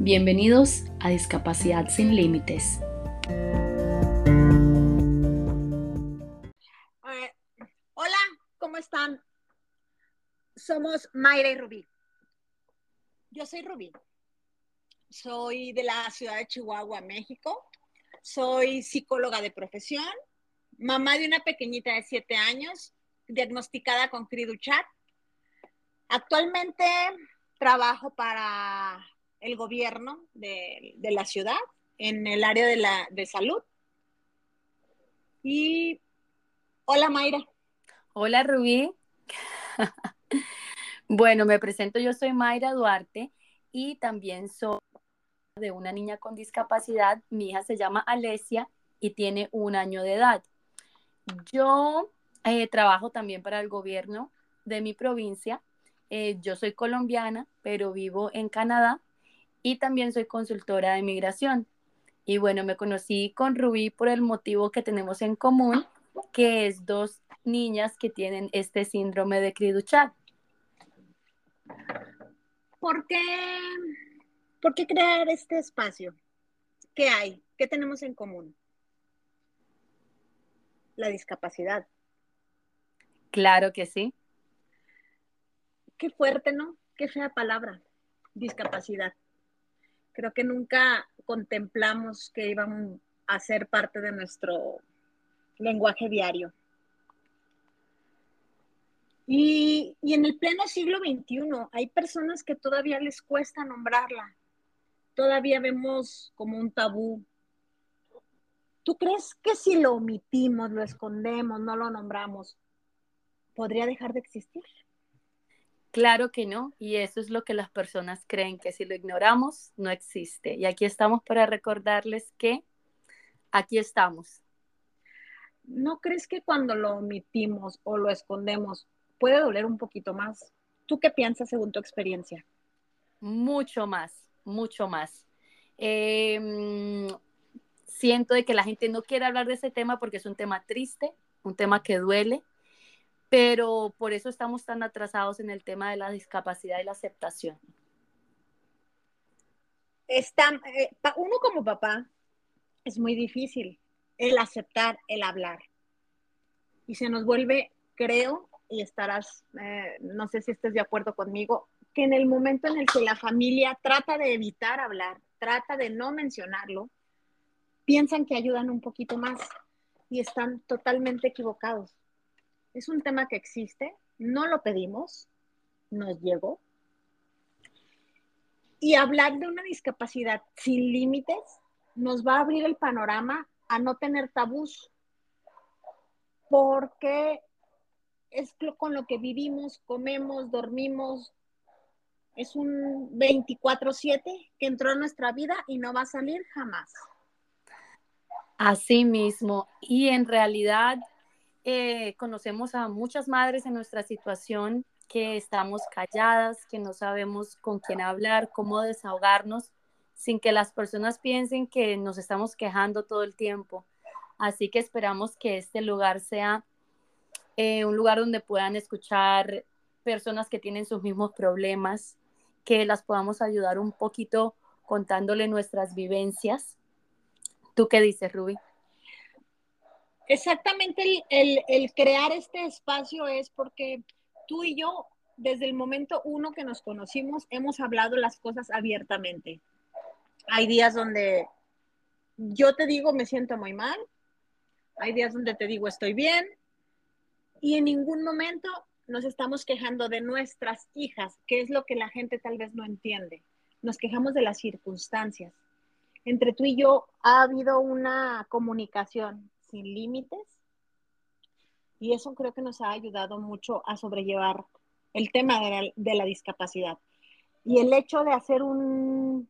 Bienvenidos a Discapacidad sin Límites. Eh, hola, ¿cómo están? Somos Mayra y Rubí. Yo soy Rubí. Soy de la ciudad de Chihuahua, México. Soy psicóloga de profesión, mamá de una pequeñita de siete años, diagnosticada con Criduchat. Actualmente trabajo para el gobierno de, de, la ciudad en el área de, la, de salud. Y hola Mayra. Hola Rubí. bueno, me presento, yo soy Mayra Duarte y también soy de una niña con discapacidad. Mi hija se llama Alesia y tiene un año de edad. Yo eh, trabajo también para el gobierno de mi provincia. Eh, yo soy colombiana, pero vivo en Canadá y también soy consultora de migración. Y bueno, me conocí con Rubí por el motivo que tenemos en común, que es dos niñas que tienen este síndrome de Criduchat. ¿Por qué, ¿Por qué crear este espacio? ¿Qué hay? ¿Qué tenemos en común? La discapacidad. Claro que sí. Qué fuerte, ¿no? Qué fea palabra, discapacidad. Creo que nunca contemplamos que iban a ser parte de nuestro lenguaje diario. Y, y, en el pleno siglo XXI hay personas que todavía les cuesta nombrarla. Todavía vemos como un tabú. ¿Tú crees que si lo omitimos, lo escondemos, no lo nombramos, podría dejar de existir? Claro que no, y eso es lo que las personas creen, que si lo ignoramos, no existe. Y aquí estamos para recordarles que aquí estamos. ¿No crees que cuando lo omitimos o lo escondemos, puede doler un poquito más. ¿Tú qué piensas según tu experiencia? Mucho más, mucho más. Eh, siento de que la gente no quiere hablar de ese tema porque es un tema triste, un tema que duele, pero por eso estamos tan atrasados en el tema de la discapacidad y la aceptación. Está, eh, uno como papá es muy difícil el aceptar, el hablar. Y se nos vuelve, creo, y estarás, eh, no sé si estés de acuerdo conmigo, que en el momento en el que la familia trata de evitar hablar, trata de no mencionarlo, piensan que ayudan un poquito más y están totalmente equivocados. Es un tema que existe, no lo pedimos, nos llegó. Y hablar de una discapacidad sin límites nos va a abrir el panorama a no tener tabús, porque es con lo que vivimos, comemos, dormimos. Es un 24/7 que entró en nuestra vida y no va a salir jamás. Así mismo. Y en realidad eh, conocemos a muchas madres en nuestra situación que estamos calladas, que no sabemos con quién hablar, cómo desahogarnos, sin que las personas piensen que nos estamos quejando todo el tiempo. Así que esperamos que este lugar sea eh, un lugar donde puedan escuchar personas que tienen sus mismos problemas, que las podamos ayudar un poquito contándole nuestras vivencias. ¿Tú qué dices, Ruby? Exactamente, el, el, crear este espacio es porque tú y yo, desde el momento uno que nos conocimos, hemos hablado las cosas abiertamente. Hay días donde yo te digo me siento muy mal, hay días donde te digo estoy bien, y en ningún momento nos estamos quejando de nuestras hijas, que es lo que la gente tal vez no entiende. Nos quejamos de las circunstancias. Entre tú y yo ha habido una comunicación sin límites y eso creo que nos ha ayudado mucho a sobrellevar el tema de la, discapacidad. Y el hecho de hacer un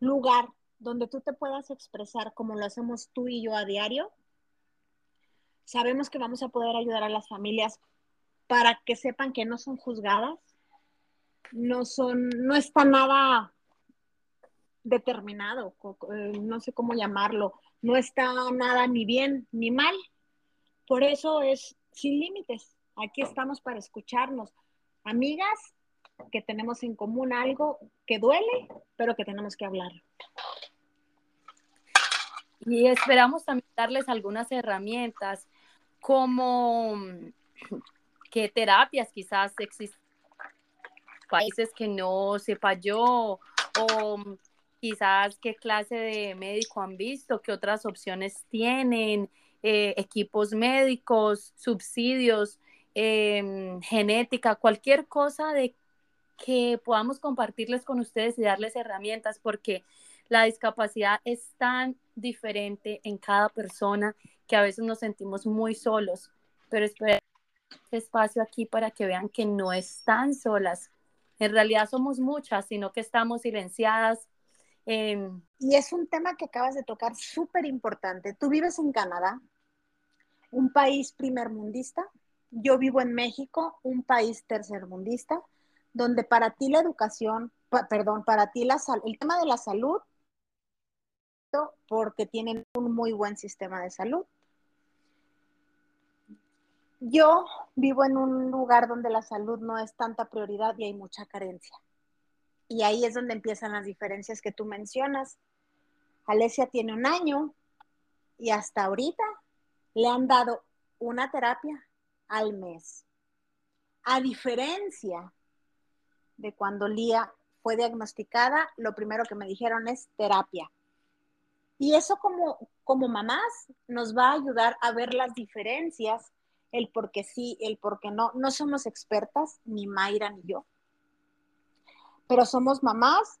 lugar donde tú te puedas expresar como lo hacemos tú y yo a diario, sabemos que vamos a poder ayudar a las familias para que sepan que no son juzgadas, no son, no está nada determinado, eh, no sé cómo llamarlo, no está nada ni bien ni mal. Por eso es sin límites. Aquí estamos para escucharnos. Amigas, que tenemos en común algo que duele, pero que tenemos que hablar. Y esperamos también darles algunas herramientas como qué terapias quizás existen países que no sepa yo o quizás qué clase de médico han visto, qué otras opciones tienen, eh, equipos médicos, subsidios, em, genética, cualquier cosa de que podamos compartirles con ustedes y darles herramientas, porque la discapacidad es tan diferente en cada persona que a veces nos sentimos muy solos, pero espero este espacio aquí para que vean que no están solas. En realidad somos muchas, sino que estamos silenciadas. Y es un tema que acabas de tocar súper importante. Tú vives en Canadá, un país primermundista. Yo vivo en México, un país tercermundista, donde para ti la educación, perdón, para ti la el tema de la salud, porque tienen un muy buen sistema de salud. Yo vivo en un lugar donde la salud no es tanta prioridad y hay mucha carencia. Y ahí es donde empiezan las diferencias que tú mencionas. Alesia tiene un año y hasta ahorita le han dado una terapia al mes. A diferencia de cuando Lía fue diagnosticada, lo primero que me dijeron es terapia. Y eso como, como mamás nos va a ayudar a ver las diferencias el por qué sí, el por qué no. No somos expertas, ni Mayra ni yo, pero somos mamás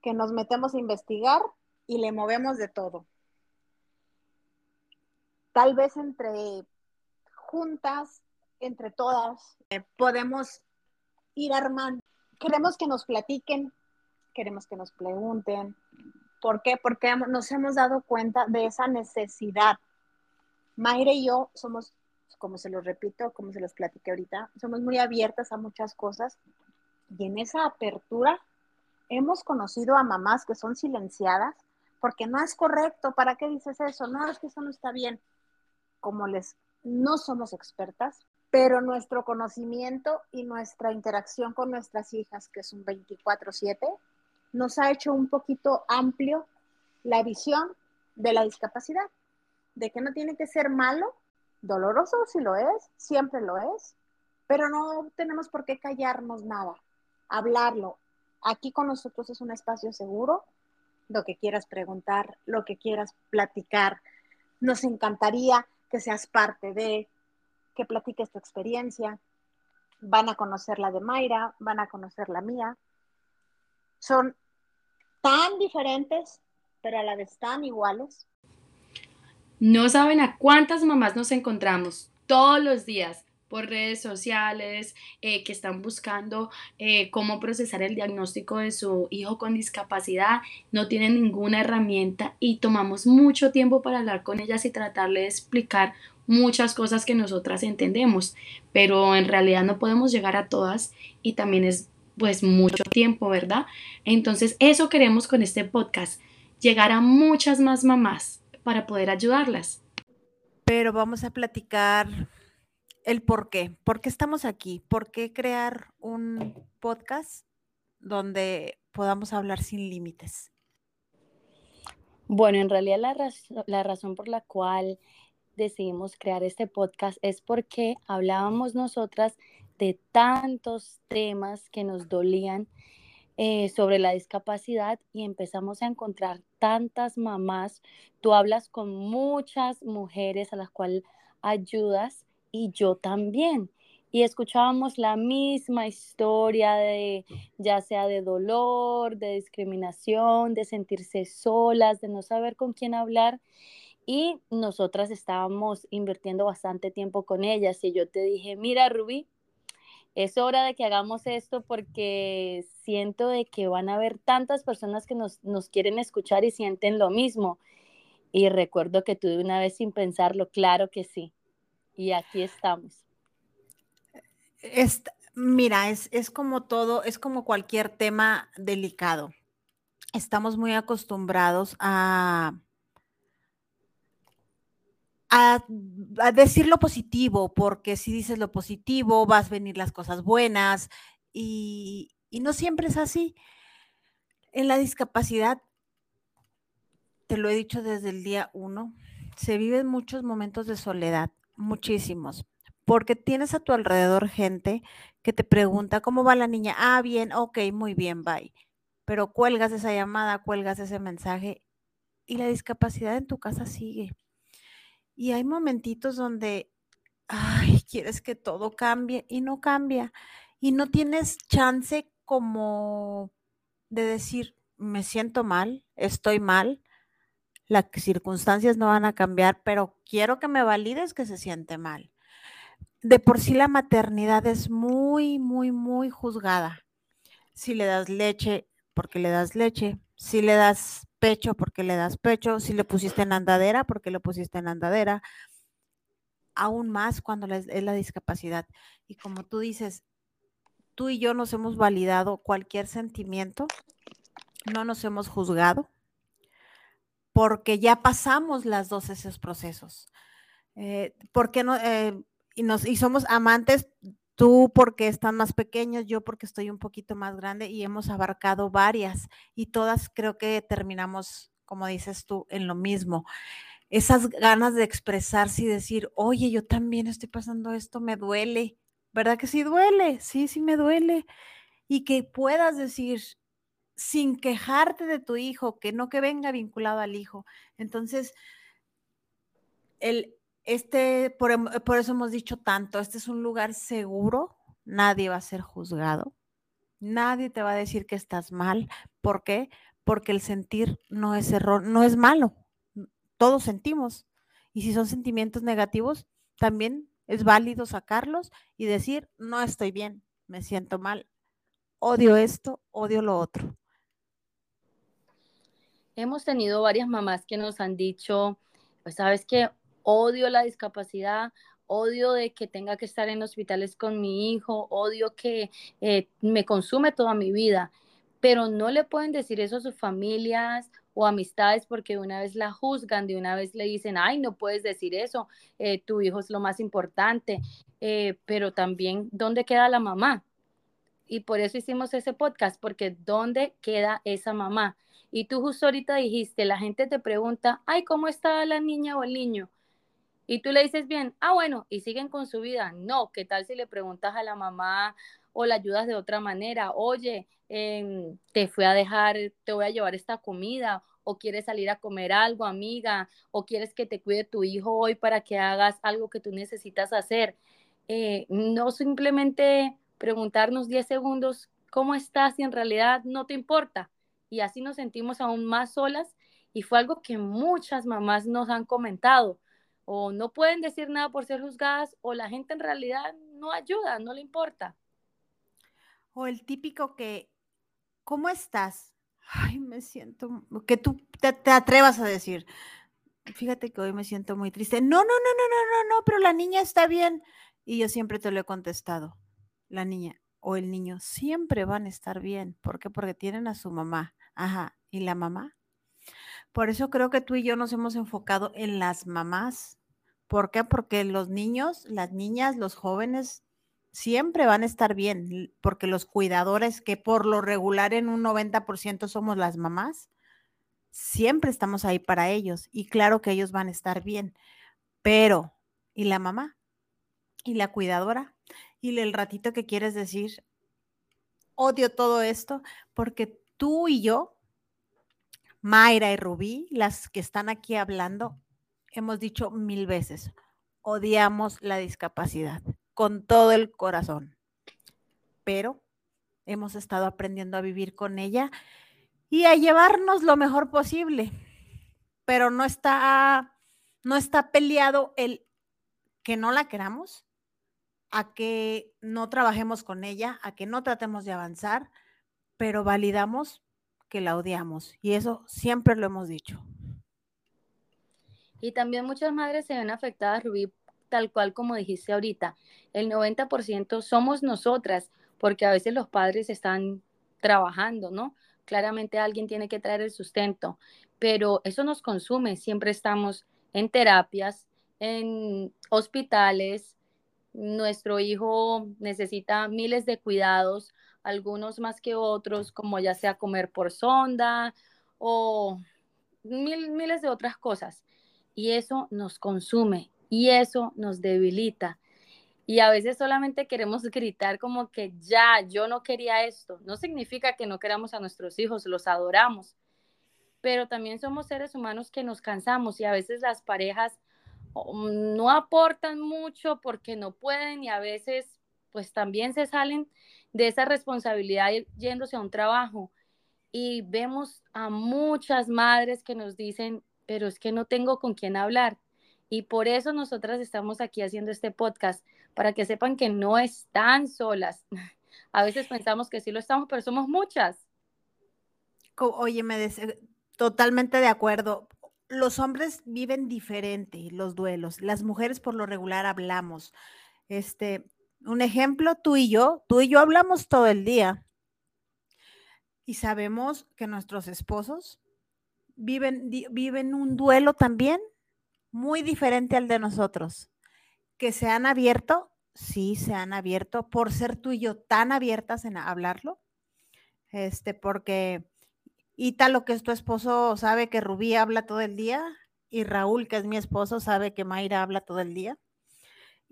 que nos metemos a investigar y le movemos de todo. Tal vez entre juntas, entre todas, eh, podemos ir armando. Queremos que nos platiquen, queremos que nos pregunten. ¿Por qué? Porque nos hemos dado cuenta de esa necesidad. Mayra y yo somos como se los repito, como se los platiqué ahorita, somos muy abiertas a muchas cosas y en esa apertura hemos conocido a mamás que son silenciadas porque no es correcto, ¿para qué dices eso? No, es que eso no está bien. Como les, no somos expertas, pero nuestro conocimiento y nuestra interacción con nuestras hijas, que es un 24/7, nos ha hecho un poquito amplio la visión de la discapacidad, de que no tiene que ser malo Doloroso si lo es, siempre lo es, pero no tenemos por qué callarnos nada, hablarlo. Aquí con nosotros es un espacio seguro, lo que quieras preguntar, lo que quieras platicar. Nos encantaría que seas parte de, que platiques tu experiencia. Van a conocer la de Mayra, van a conocer la mía. Son tan diferentes, pero a la vez tan iguales. No saben a cuántas mamás nos encontramos todos los días por redes sociales eh, que están buscando eh, cómo procesar el diagnóstico de su hijo con discapacidad, no tienen ninguna herramienta y tomamos mucho tiempo para hablar con ellas y tratarle de explicar muchas cosas que nosotras entendemos, pero en realidad no podemos llegar a todas y también es pues mucho tiempo, ¿verdad? Entonces eso queremos con este podcast, llegar a muchas más mamás para poder ayudarlas. Pero vamos a platicar el por qué. ¿Por qué estamos aquí? ¿Por qué crear un podcast donde podamos hablar sin límites? Bueno, en realidad la, la razón por la cual decidimos crear este podcast es porque hablábamos nosotras de tantos temas que nos dolían eh, sobre la discapacidad y empezamos a encontrar tantas mamás. Tú hablas con muchas mujeres a las cuales ayudas y yo también. Y escuchábamos la misma historia de ya sea de dolor, de discriminación, de sentirse solas, de no saber con quién hablar. Y nosotras estábamos invirtiendo bastante tiempo con ellas. Y yo te dije, mira, Rubí, es hora de que hagamos esto porque siento de que van a haber tantas personas que nos, quieren escuchar y sienten lo mismo. Y recuerdo que tuve una vez sin pensarlo, claro que sí. Y aquí estamos. mira, es, es como todo, es como cualquier tema delicado. Estamos muy acostumbrados a, a, decir lo positivo, porque si dices lo positivo, vas a venir las cosas buenas y, y no siempre es así. En la discapacidad, te lo he dicho desde el día uno, se viven muchos momentos de soledad, muchísimos, porque tienes a tu alrededor gente que te pregunta, ¿cómo va la niña? Ah, bien, ok, muy bien, bye. Pero cuelgas esa llamada, cuelgas ese mensaje y la discapacidad en tu casa sigue. Y hay momentitos donde, ay, quieres que todo cambie y no cambia. Y no tienes chance como de decir, me siento mal, estoy mal, las circunstancias no van a cambiar, pero quiero que me valides que se siente mal. De por sí la maternidad es muy, muy, muy juzgada. Si le das leche, porque le das leche. Si le das pecho, porque le das pecho. Si le pusiste en andadera, porque le pusiste en andadera. Aún más cuando es la discapacidad. Y como tú dices, tú y yo nos hemos validado cualquier sentimiento, no nos hemos juzgado, porque ya pasamos las dos esos procesos. Eh, porque no, eh, y, y somos amantes, tú porque están más pequeños, yo porque estoy un poquito más grande y hemos abarcado varias y todas creo que terminamos, como dices tú, en lo mismo. Esas ganas de expresarse y decir, oye, yo también estoy pasando esto, me duele, ¿verdad que sí duele? Sí, sí me duele. Y que puedas decir, sin quejarte de tu hijo, que no que venga vinculado al hijo. Entonces, el, este, por, em, por, eso hemos dicho tanto, este es un lugar seguro, nadie va a ser juzgado, nadie te va a decir que estás mal. ¿Por qué? Porque el sentir no es error, no es malo. Todos sentimos. Y si son sentimientos negativos, también es válido sacarlos y decir, no estoy bien, me siento mal, odio esto, odio lo otro. Hemos tenido varias mamás que nos han dicho, pues sabes que odio la discapacidad, odio de que tenga que estar en hospitales con mi hijo, odio que eh, me consume toda mi vida, pero no le pueden decir eso a sus familias o amistades porque una vez la juzgan, de una vez le dicen, ay, no puedes decir eso, eh, tu hijo es lo más importante, eh, pero también, ¿dónde queda la mamá? Y por eso hicimos ese podcast, porque ¿dónde queda esa mamá? Y tú justo ahorita dijiste, la gente te pregunta, ay, ¿cómo está la niña o el niño? Y tú le dices bien, ah, bueno, y siguen con su vida. No, ¿qué tal si le preguntas a la mamá o la ayudas de otra manera? Oye, em, te fui a dejar, te voy a llevar esta comida, o quieres salir a comer algo, amiga, o quieres que te cuide tu hijo hoy para que hagas algo que tú necesitas hacer. Eh, no simplemente preguntarnos 10 segundos, ¿cómo estás? Y en realidad no te importa y así nos sentimos aún más solas y fue algo que muchas mamás nos han comentado o no pueden decir nada por ser juzgadas o la gente en realidad no ayuda, no le importa. O el típico que, ¿cómo estás? Ay, me siento, que tú te, te atrevas a decir, fíjate que hoy me siento muy triste. No, no, no, no, no, no, no, pero la niña está bien. Y yo siempre te lo he contestado, la niña o el niño siempre van a estar bien. ¿Por qué? Porque tienen a su mamá. Ajá. ¿Y la mamá? Por eso creo que tú y yo nos hemos enfocado en las mamás. ¿Por qué? Porque los niños, las niñas, los jóvenes siempre van a estar bien, porque los cuidadores, que por lo regular en un 90% somos las mamás, siempre estamos ahí para ellos y claro que ellos van a estar bien. Pero, ¿y la mamá? ¿Y la cuidadora? ¿Y el ratito que quieres decir? Odio todo esto porque tú y yo, Mayra y Rubí, las que están aquí hablando, hemos dicho mil veces, odiamos la discapacidad con todo el corazón, pero hemos estado aprendiendo a vivir con ella y a llevarnos lo mejor posible, pero no está, no está peleado el que no la queramos, a que no trabajemos con ella, a que no tratemos de avanzar, pero validamos que la odiamos. Y eso siempre lo hemos dicho. Y también muchas madres se ven afectadas, Rubí, tal cual como dijiste ahorita. El 90% somos nosotras, porque a veces los padres están trabajando, ¿no? Claramente alguien tiene que traer el sustento, pero eso nos consume. Siempre estamos en terapias, en hospitales, nuestro hijo necesita miles de cuidados, algunos más que otros, como ya sea comer por sonda o mil, miles de otras cosas. Y eso nos consume y eso nos debilita. Y a veces solamente queremos gritar como que ya, yo no quería esto. No significa que no queramos a nuestros hijos, los adoramos, pero también somos seres humanos que nos cansamos y a veces las parejas no aportan mucho porque no pueden y a veces pues también se salen de esa responsabilidad yéndose a un trabajo. Y vemos a muchas madres que nos dicen, pero es que no tengo con quién hablar. Y por eso nosotras estamos aquí haciendo este podcast, para que sepan que no están solas. A veces pensamos que sí lo estamos, pero somos muchas. Oye, me totalmente de acuerdo. Los hombres viven diferente los duelos. Las mujeres por lo regular hablamos. Este, un ejemplo, tú y yo, tú y yo hablamos todo el día. Y sabemos que nuestros esposos viven, viven un duelo también muy diferente al de nosotros. Que se han abierto, sí, se han abierto por ser tú y yo tan abiertas en hablarlo. Este, porque lo que es tu esposo, sabe que Rubí habla todo el día y Raúl, que es mi esposo, sabe que Mayra habla todo el día.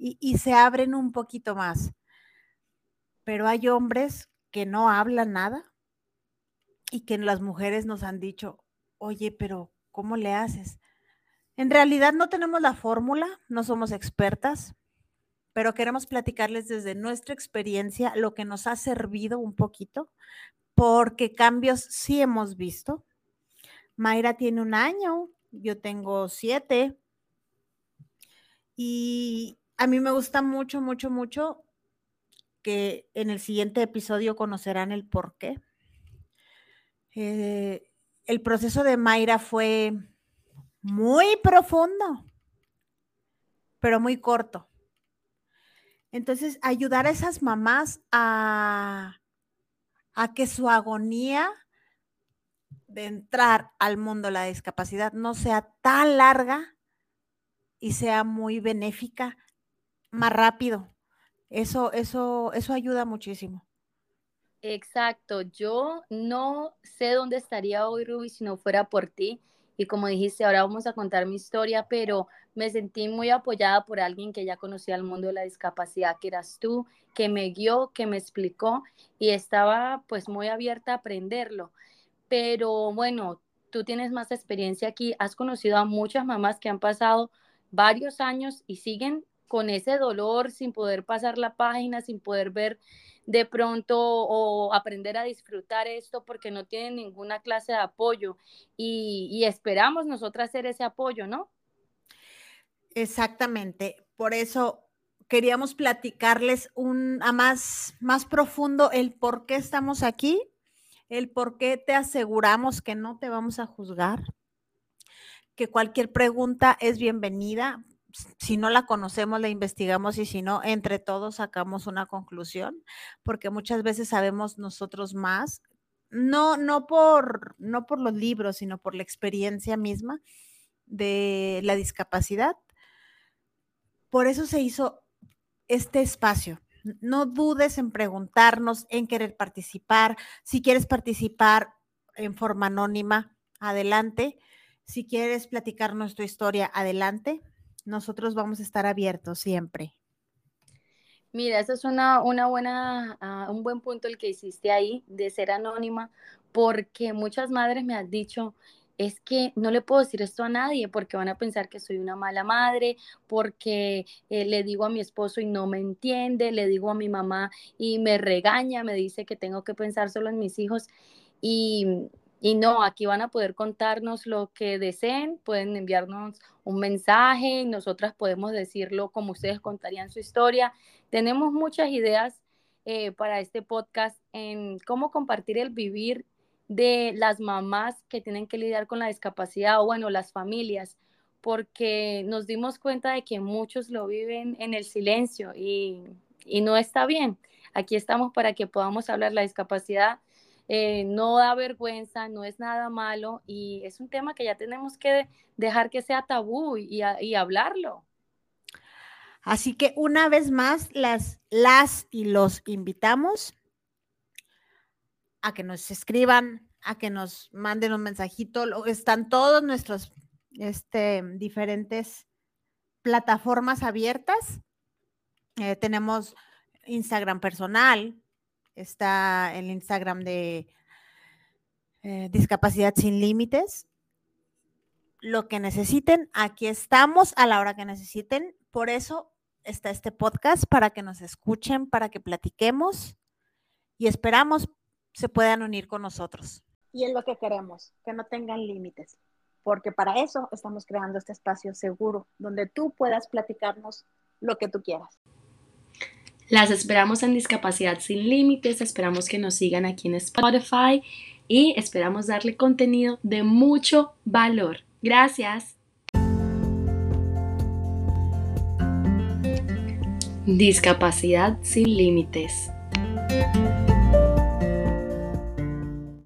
Y, se abren un poquito más. Pero hay hombres que no hablan nada y que las mujeres nos han dicho, oye, pero ¿cómo le haces? En realidad no tenemos la fórmula, no somos expertas, pero queremos platicarles desde nuestra experiencia lo que nos ha servido un poquito porque cambios sí hemos visto. Mayra tiene un año, yo tengo siete. Y a mí me gusta mucho, mucho, mucho que en el siguiente episodio conocerán el por qué. Eh, el proceso de Mayra fue muy profundo, pero muy corto. Entonces, ayudar a esas mamás a a que su agonía de entrar al mundo de la discapacidad no sea tan larga y sea muy benéfica más rápido. Eso, eso, eso ayuda muchísimo. Exacto. Yo no sé dónde estaría hoy, Ruby, si no fuera por ti. Y como dijiste, ahora vamos a contar mi historia, pero me sentí muy apoyada por alguien que ya conocía el mundo de la discapacidad, que eras tú, que me guió, que me explicó y estaba pues muy abierta a aprenderlo. Pero bueno, tú tienes más experiencia aquí, has conocido a muchas mamás que han pasado varios años y siguen con ese dolor sin poder pasar la página, sin poder ver de pronto o aprender a disfrutar esto porque no tienen ninguna clase de apoyo y, esperamos nosotras hacer ese apoyo, ¿no? Exactamente, por eso queríamos platicarles un a más, más profundo el por qué estamos aquí, el por qué te aseguramos que no te vamos a juzgar, que cualquier pregunta es bienvenida si no la conocemos, la investigamos y si no, entre todos sacamos una conclusión, porque muchas veces sabemos nosotros más, no, no, por, no por los libros, sino por la experiencia misma de la discapacidad. Por eso se hizo este espacio. No dudes en preguntarnos, en querer participar. Si quieres participar en forma anónima, adelante. Si quieres platicarnos tu historia, adelante nosotros vamos a estar abiertos siempre. Mira, eso es una, una buena, ah, un buen punto el que hiciste ahí de ser anónima, porque muchas madres me han dicho, es que no le puedo decir esto a nadie porque van a pensar que soy una mala madre, porque eh, le digo a mi esposo y no me entiende, le digo a mi mamá y me regaña, me dice que tengo que pensar solo en mis hijos. Y, y no, aquí van a poder contarnos lo que deseen, pueden enviarnos un mensaje y nosotras podemos decirlo como ustedes contarían su historia. Tenemos muchas ideas eh, para este podcast en cómo compartir el vivir de las mamás que tienen que lidiar con la discapacidad o bueno, las familias, porque nos dimos cuenta de que muchos lo viven en el silencio y, y no está bien. Aquí estamos para que podamos hablar la discapacidad eh, no da vergüenza, no es nada malo y es un tema que ya tenemos que dejar que sea tabú y, hablarlo. Así que una vez más, las, las y los invitamos a que nos escriban, a que nos manden un mensajito. Están todos nuestros este, diferentes plataformas abiertas. Eh, tenemos Instagram personal, está el Instagram de eh, Discapacidad Sin Límites. Lo que necesiten, aquí estamos a la hora que necesiten. Por eso está este podcast, para que nos escuchen, para que platiquemos y esperamos se puedan unir con nosotros. Y es lo que queremos, que no tengan límites, porque para eso estamos creando este espacio seguro, donde tú puedas platicarnos lo que tú quieras. Las esperamos en Discapacidad Sin Límites, esperamos que nos sigan aquí en Spotify y esperamos darle contenido de mucho valor. Gracias. Discapacidad sin límites.